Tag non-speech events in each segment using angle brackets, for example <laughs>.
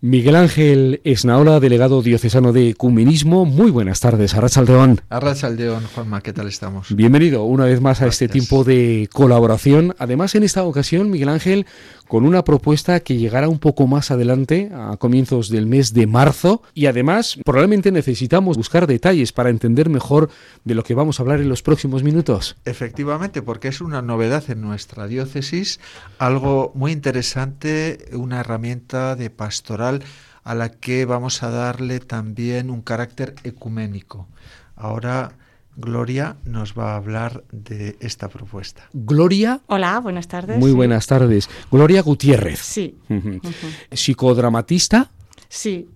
Miguel Ángel Esnaola, delegado diocesano de Ecumenismo. Muy buenas tardes, Arrachaldeón. Arrachaldeón, Juanma, ¿qué tal estamos? Bienvenido una vez más a este tiempo de colaboración. Además, en esta ocasión, Miguel Ángel, con una propuesta que llegará un poco más adelante, a comienzos del mes de marzo. Y además, probablemente necesitamos buscar detalles para entender mejor de lo que vamos a hablar en los próximos minutos. Efectivamente, porque es una novedad en nuestra diócesis, algo muy interesante, una herramienta de pastoral a la que vamos a darle también un carácter ecuménico. Ahora Gloria nos va a hablar de esta propuesta. Gloria. Hola, buenas tardes. Muy buenas tardes. Gloria Gutiérrez. Sí. Psicodramatista. Sí.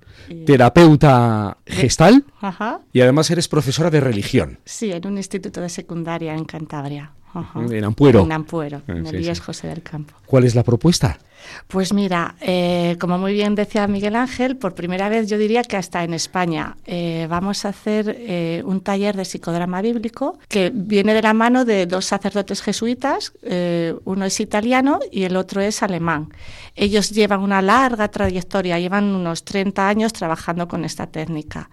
Terapeuta gestal. Ajá. Y además eres profesora de religión. Sí, en un instituto de secundaria en Cantabria. En Ampuero. En Ampuero, en el sí, José del Campo. ¿Cuál es la propuesta? Pues mira, eh, como muy bien decía Miguel Ángel, por primera vez yo diría que hasta en España eh, vamos a hacer eh, un taller de psicodrama bíblico que viene de la mano de dos sacerdotes jesuitas, uno es italiano y el otro es alemán. Ellos llevan una larga trayectoria, llevan unos 30 años trabajando con esta técnica.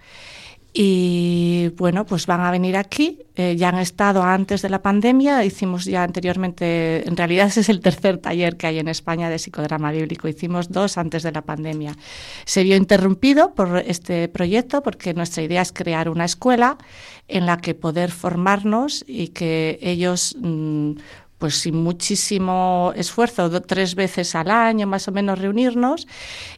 Y bueno, pues van a venir aquí. Eh, ya han estado antes de la pandemia. Hicimos ya anteriormente, en realidad ese es el tercer taller que hay en España de psicodrama bíblico. Hicimos dos antes de la pandemia. Se vio interrumpido por este proyecto porque nuestra idea es crear una escuela en la que poder formarnos y que ellos mm, pues sin muchísimo esfuerzo, tres veces al año más o menos reunirnos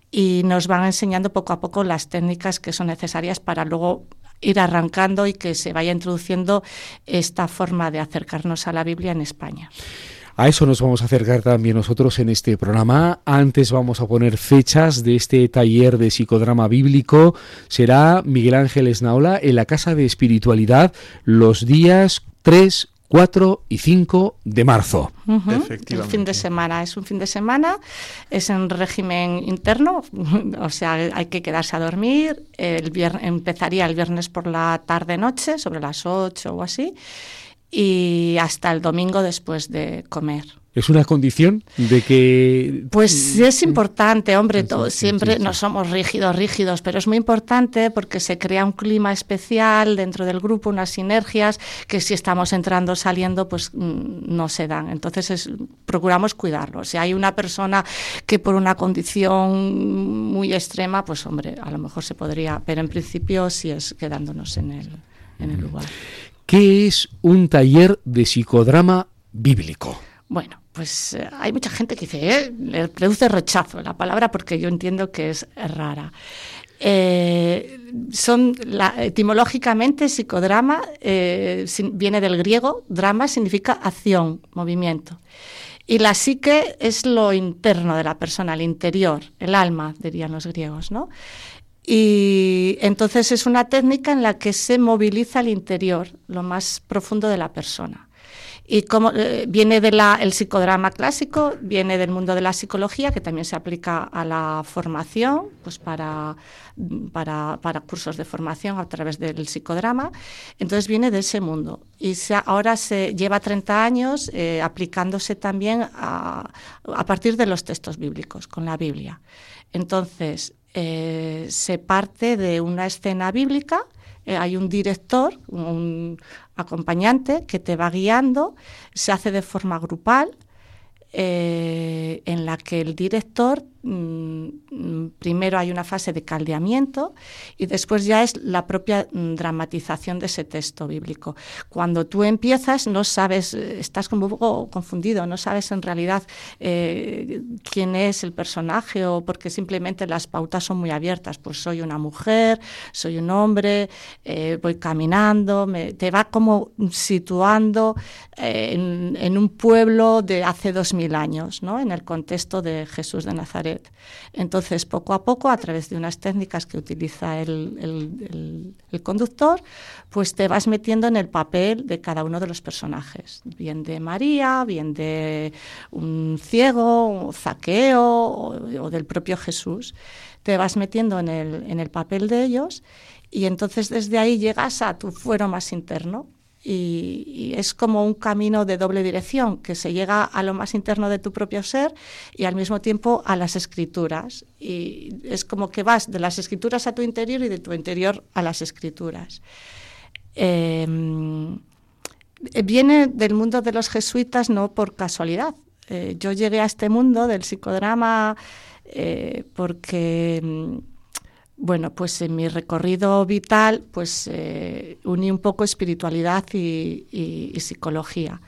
y nos van enseñando poco a poco las técnicas que son necesarias para luego ir arrancando y que se vaya introduciendo esta forma de acercarnos a la Biblia en España. A eso nos vamos a acercar también nosotros en este programa. Antes vamos a poner fechas de este taller de psicodrama bíblico. Será Miguel Ángel Esnaola en la Casa de Espiritualidad los días 3, 4 y 5 de marzo. Efectivamente. El fin de semana es un fin de semana, es en régimen interno, <laughs> o sea, hay que quedarse a dormir. El viernes, empezaría el viernes por la tarde-noche, sobre las 8 o así, y hasta el domingo después de comer. ¿Es una condición de que...? Pues es importante, hombre, siempre no somos rígidos, rígidos, pero es muy importante porque se crea un clima especial dentro del grupo, unas sinergias que si estamos entrando, saliendo, pues mm, no se dan. Entonces procuramos cuidarlo. Si hay una persona que por una condición muy extrema, pues hombre, a lo mejor se podría, pero en principio sí es quedándonos en el, en el lugar. ¿Qué es un taller de psicodrama bíblico? Bueno, pues eh, hay mucha gente que dice, eh, le produce rechazo la palabra porque yo entiendo que es rara. Eh, son etimológicamente psicodrama viene del griego, drama significa acción, movimiento. Y la psique es lo interno de la persona, el interior, el alma, dirían los griegos, ¿no? Y entonces es una técnica en la que se moviliza el interior, lo más profundo de la persona y como eh, viene del psicodrama clásico, viene del mundo de la psicología, que también se aplica a la formación, pues para, para, cursos de formación a través del psicodrama. Entonces viene de ese mundo y ahora se lleva 30 años eh, aplicándose también a, a, partir de los textos bíblicos, con la Biblia. Entonces eh, se parte de una escena bíblica eh, hay un director, un acompañante que te va guiando, se hace de forma grupal, eh, en la que el director primero hay una fase de caldeamiento y después ya es la propia mm, dramatización de ese texto bíblico. Cuando tú empiezas no sabes, eh, estás como un poco confundido, no sabes en realidad eh, quién es el personaje o porque simplemente las pautas son muy abiertas. Pues soy una mujer, soy un hombre, eh, voy caminando, me, te va como situando en, en, un pueblo de hace dos mil años, ¿no? en el contexto de Jesús de Nazaret. Entonces, poco a poco, a través de unas técnicas que utiliza el, conductor, pues te vas metiendo en el papel de cada uno de los personajes, bien de María, bien de un ciego, un zaqueo o, del propio Jesús. Te vas metiendo en el, en el papel de ellos y entonces desde ahí llegas a tu fuero más interno, y, es como un camino de doble dirección, que se llega a lo más interno de tu propio ser y al mismo tiempo a las escrituras. Y es como que vas de las escrituras a tu interior y de tu interior a las escrituras. Em, viene del mundo de los jesuitas no por casualidad. Eh, yo llegué a este mundo del psicodrama eh, porque bueno, pues en mi recorrido vital, pues eh, uní un poco espiritualidad y, psicología.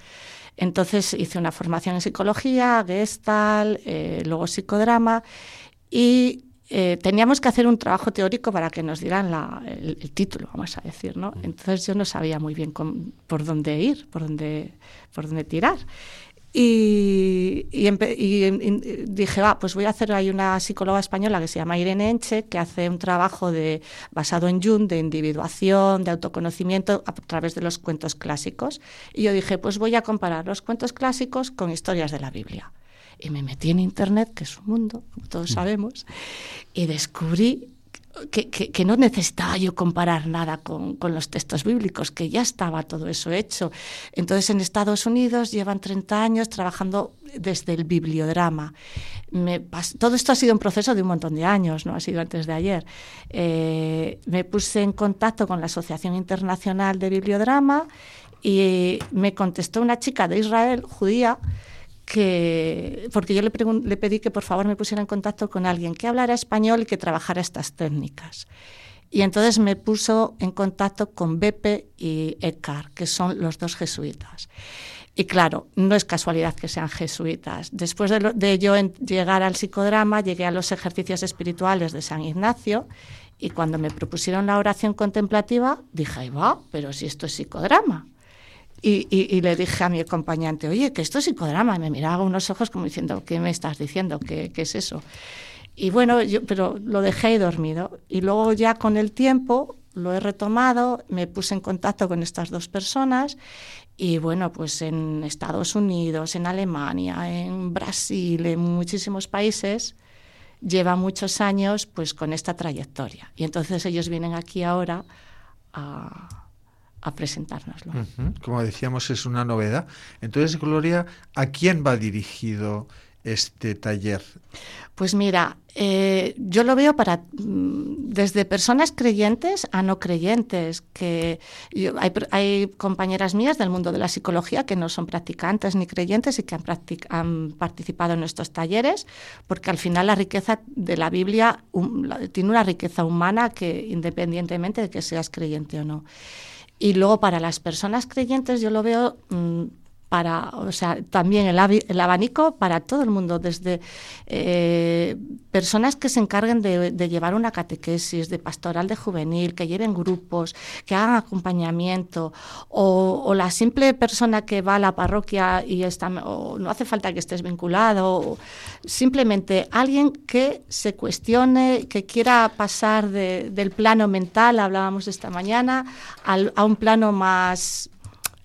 Entonces hice una formación en psicología, gestal, eh, luego psicodrama y eh, teníamos que hacer un trabajo teórico para que nos dieran el, el, título, vamos a decir, ¿no? Mm. Entonces yo no sabía muy bien por dónde ir, por dónde, por dónde tirar. Y, dije, va, pues voy a hacer, hay una psicóloga española que se llama Irene Enche, que hace un trabajo de, basado en Jung, de individuación, de autoconocimiento a través de los cuentos clásicos. Y yo dije, pues voy a comparar los cuentos clásicos con historias de la Biblia. Y me metí en Internet, que es un mundo, como todos mm. sabemos, y descubrí que, no necesitaba yo comparar nada con, los textos bíblicos, que ya estaba todo eso hecho. Entonces en Estados Unidos llevan 30 años trabajando desde el bibliodrama. todo esto ha sido un proceso de un montón de años, no ha sido antes de ayer. Eh, me puse en contacto con la Asociación Internacional de Bibliodrama y me contestó una chica de Israel, judía, que, porque yo le, pedí que por favor me pusiera en contacto con alguien que hablara español y que trabajara estas técnicas. Y entonces me puso en contacto con Beppe y Eckhart, que son los dos jesuitas. Y claro, no es casualidad que sean jesuitas. Después de, de, yo llegar al psicodrama, llegué a los ejercicios espirituales de San Ignacio y cuando me propusieron la oración contemplativa, dije, ahí va, pero si esto es psicodrama. Y, le dije a mi acompañante, oye, que esto es psicodrama. Y me miraba con unos ojos como diciendo, ¿qué me estás diciendo? ¿Qué, es eso? Y bueno, yo, pero lo dejé ahí dormido. Y luego ya con el tiempo lo he retomado, me puse en contacto con estas dos personas y bueno, pues en Estados Unidos, en Alemania, en Brasil, en muchísimos países, lleva muchos años pues con esta trayectoria. Y entonces ellos vienen aquí ahora a a presentárnoslo. Como decíamos, es una novedad. Entonces, Gloria, ¿a quién va dirigido este taller? Pues mira, eh, yo lo veo para mm, desde personas creyentes a no creyentes, que hay, compañeras mías del mundo de la psicología que no son practicantes ni creyentes y que han, han participado en nuestros talleres, porque al final la riqueza de la Biblia tiene una riqueza humana que independientemente de que seas creyente o no. Y luego para las personas creyentes yo lo veo mm, para, o sea, también el, el, abanico para todo el mundo, desde eh, personas que se encarguen de, llevar una catequesis, de pastoral de juvenil, que lleven grupos, que hagan acompañamiento, o, la simple persona que va a la parroquia y está, o no hace falta que estés vinculado, simplemente alguien que se cuestione, que quiera pasar del plano mental, hablábamos esta mañana, a un plano más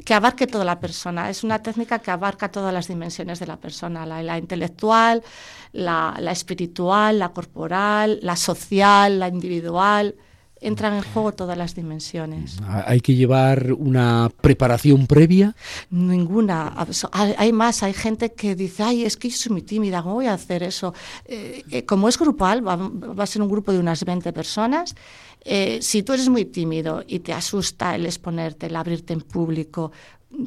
que abarque toda la persona. Es una técnica que abarca todas las dimensiones de la persona, la, intelectual, la, espiritual, la corporal, la social, la individual. Entran en juego todas las dimensiones. ¿Hay que llevar una preparación previa? Ninguna. Hay más, hay gente que dice, ay, es que yo soy muy tímida, ¿cómo voy a hacer eso? Eh, eh, como es grupal, va, va, a ser un grupo de unas 20 personas, eh, si tú eres muy tímido y te asusta el exponerte, el abrirte en público,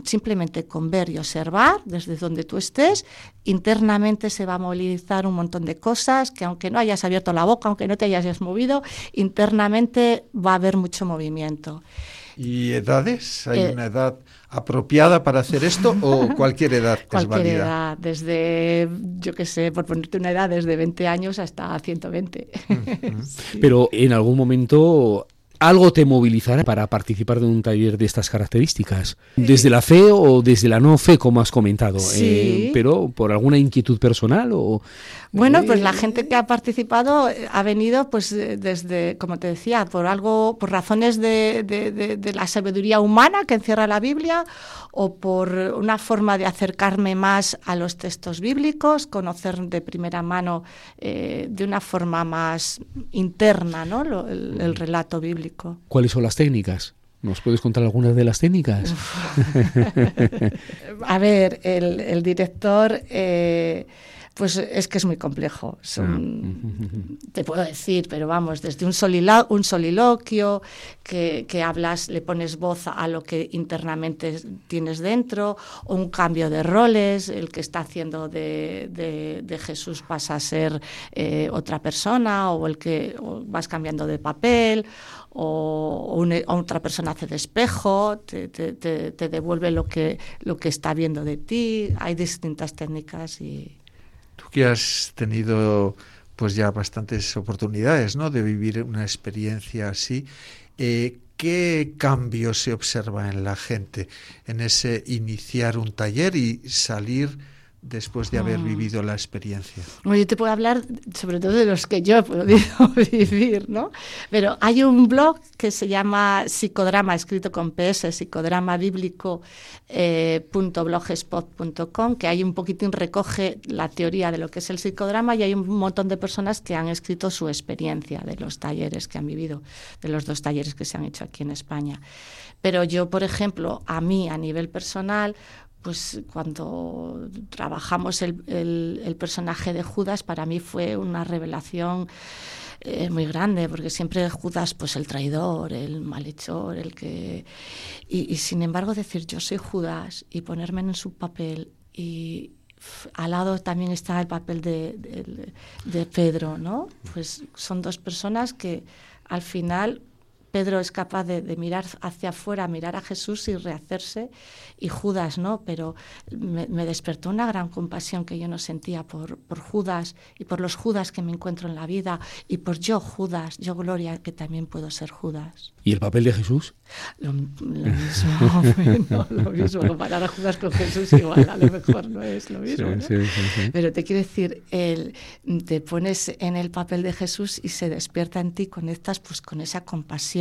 simplemente con ver y observar desde donde tú estés, internamente se va a movilizar un montón de cosas que aunque no hayas abierto la boca, aunque no te hayas movido, internamente va a haber mucho movimiento. ¿Y edades? ¿Hay eh, una edad apropiada para hacer esto o <laughs> cualquier edad cualquier edad, desde, yo qué sé, por ponerte una edad, desde 20 años hasta 120. <laughs> Pero en algún momento algo te movilizará para participar de un taller de estas características. Desde la fe o desde la no fe, como has comentado. Eh, pero por alguna inquietud personal o... Bueno, pues la gente que ha participado eh, ha venido, pues desde, como te decía, por algo, por razones de, de, la sabiduría humana que encierra la Biblia, o por una forma de acercarme más a los textos bíblicos, conocer de primera mano eh, de una forma más interna, ¿no? el relato bíblico. ¿Cuáles son las técnicas? ¿Nos puedes contar algunas de las técnicas? <laughs> A ver, el, director... Eh, pues es que es muy complejo. Ah. <laughs> te puedo decir, pero vamos, desde un, un soliloquio que, hablas, le pones voz a lo que internamente tienes dentro, o un cambio de roles, el que está haciendo de, Jesús pasa a ser eh, otra persona, o el que vas cambiando de papel, o, otra persona hace de espejo, te, te, devuelve lo que, lo que está viendo de ti. Hay distintas técnicas y que has tenido pues ya bastantes oportunidades ¿no? de vivir una experiencia así. Eh, ¿Qué cambio se observa en la gente en ese iniciar un taller y salir después de haber mm. vivido la experiencia? yo te puedo hablar sobre todo de los que yo he podido <laughs> vivir, ¿no? Pero hay un blog que se llama Psicodrama, escrito con PS, psicodrama bíblico eh, que hay un poquitín recoge la teoría de lo que es el psicodrama y hay un montón de personas que han escrito su experiencia de los talleres que han vivido, de los dos talleres que se han hecho aquí en España. Pero yo, por ejemplo, a mí a nivel personal, pues cuando trabajamos el, personaje de Judas, para mí fue una revelación eh, muy grande, porque siempre Judas, pues el traidor, el malhechor, el que... Y, sin embargo decir yo soy Judas y ponerme en su papel y al lado también está el papel de, de Pedro, ¿no? Pues son dos personas que al final Pedro es capaz de, mirar hacia afuera, mirar a Jesús y rehacerse, y Judas no, pero me, despertó una gran compasión que yo no sentía por, por, Judas y por los Judas que me encuentro en la vida, y por yo Judas, yo Gloria, que también puedo ser Judas. ¿Y el papel de Jesús? Lo, mismo, <laughs> lo mismo, comparar a Judas con Jesús igual, a lo mejor no es lo mismo. Pero te quiero decir, el, te pones en el papel de Jesús y se despierta en ti, conectas pues con esa compasión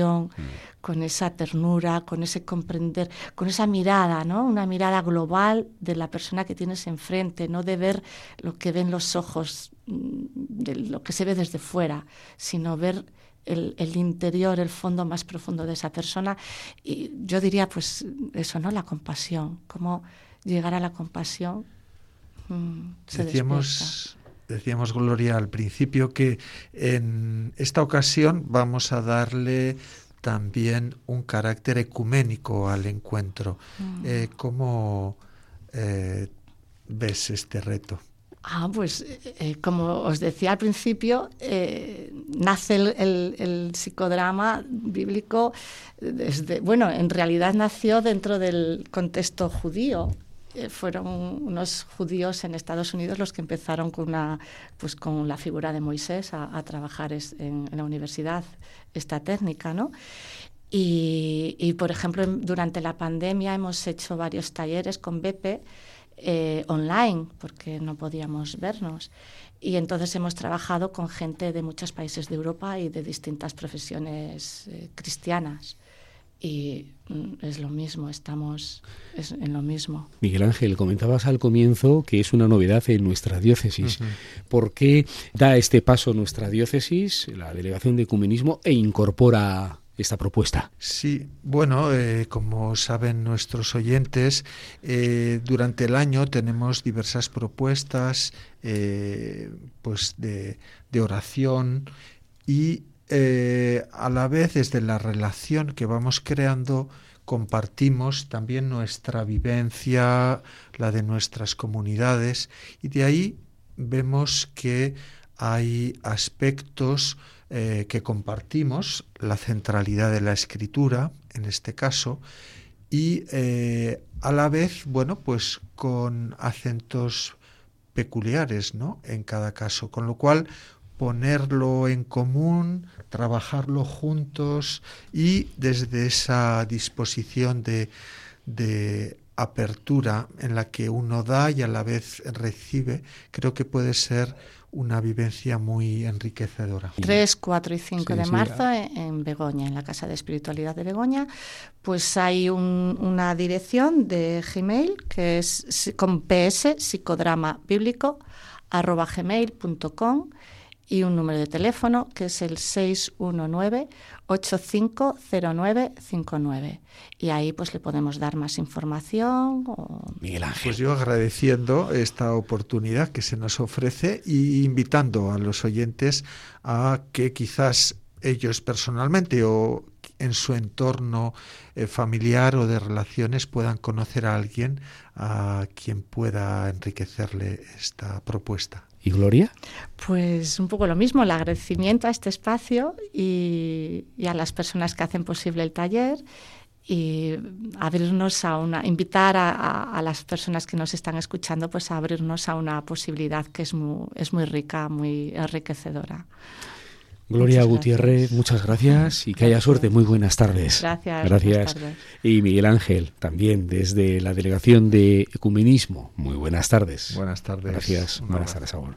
con esa ternura, con ese comprender, con esa mirada, ¿no? Una mirada global de la persona que tienes enfrente, no de ver lo que ven los ojos, mm, de lo que se ve desde fuera, sino ver el, interior, el fondo más profundo de esa persona. Y yo diría, pues eso, ¿no? La compasión, cómo llegar a la compasión. Mm, decíamos, decíamos, Gloria, al principio que en esta ocasión vamos a darle también un carácter ecuménico al encuentro. Mm. Eh, ¿Cómo eh, ves este reto? Ah, pues eh, como os decía al principio, nace el, psicodrama bíblico desde, bueno, en realidad nació dentro del contexto judío. Fueron unos judíos en Estados Unidos los que empezaron con, una, pues con la figura de Moisés a, trabajar en, la universidad esta técnica, ¿no? Y, por ejemplo, durante la pandemia hemos hecho varios talleres con Bepe eh, online, porque no podíamos vernos. Y entonces hemos trabajado con gente de muchos países de Europa y de distintas profesiones eh, cristianas. Y mm, es lo mismo, estamos en lo mismo. Miguel Ángel, comentabas al comienzo que es una novedad en nuestra diócesis. ¿Por qué da este paso nuestra diócesis, la Delegación de Ecumenismo, e incorpora esta propuesta? Sí, bueno, eh, como saben nuestros oyentes, eh, durante el año tenemos diversas propuestas eh, pues de, oración y a la vez desde la relación que vamos creando compartimos también nuestra vivencia, la de nuestras comunidades y de ahí vemos que hay aspectos eh, que compartimos, la centralidad de la escritura, en este caso, y eh, a la vez, bueno, pues con acentos peculiares, ¿no? En cada caso, con lo cual ponerlo en común, trabajarlo juntos y desde esa disposición de, de apertura en la que uno da y a la vez recibe, creo que puede ser una vivencia muy enriquecedora. 3, 4 y 5 de marzo en Begoña, en la Casa de Espiritualidad de Begoña, pues hay una dirección de Gmail que es con ps, psicodrama bíblico, arroba gmail.com y un número de teléfono que es el 619-850959. Y ahí pues le podemos dar más información. Miguel Ángel. Pues yo agradeciendo esta oportunidad que se nos ofrece y invitando a los oyentes a que quizás ellos personalmente o en su entorno eh, familiar o de relaciones puedan conocer a alguien a quien pueda enriquecerle esta propuesta. ¿Y Gloria? Pues un poco lo mismo, el agradecimiento a este espacio y, a las personas que hacen posible el taller y abrirnos a una, invitar a, las personas que nos están escuchando, pues a abrirnos a una posibilidad que es muy, es muy rica, muy enriquecedora. Gloria Gutiérrez, muchas gracias y que haya suerte. Muy buenas tardes. Gracias. Gracias. Y Miguel Ángel, también desde la Delegación de Ecumenismo. Muy buenas tardes. Buenas tardes. Gracias. buenas tardes, Saúl.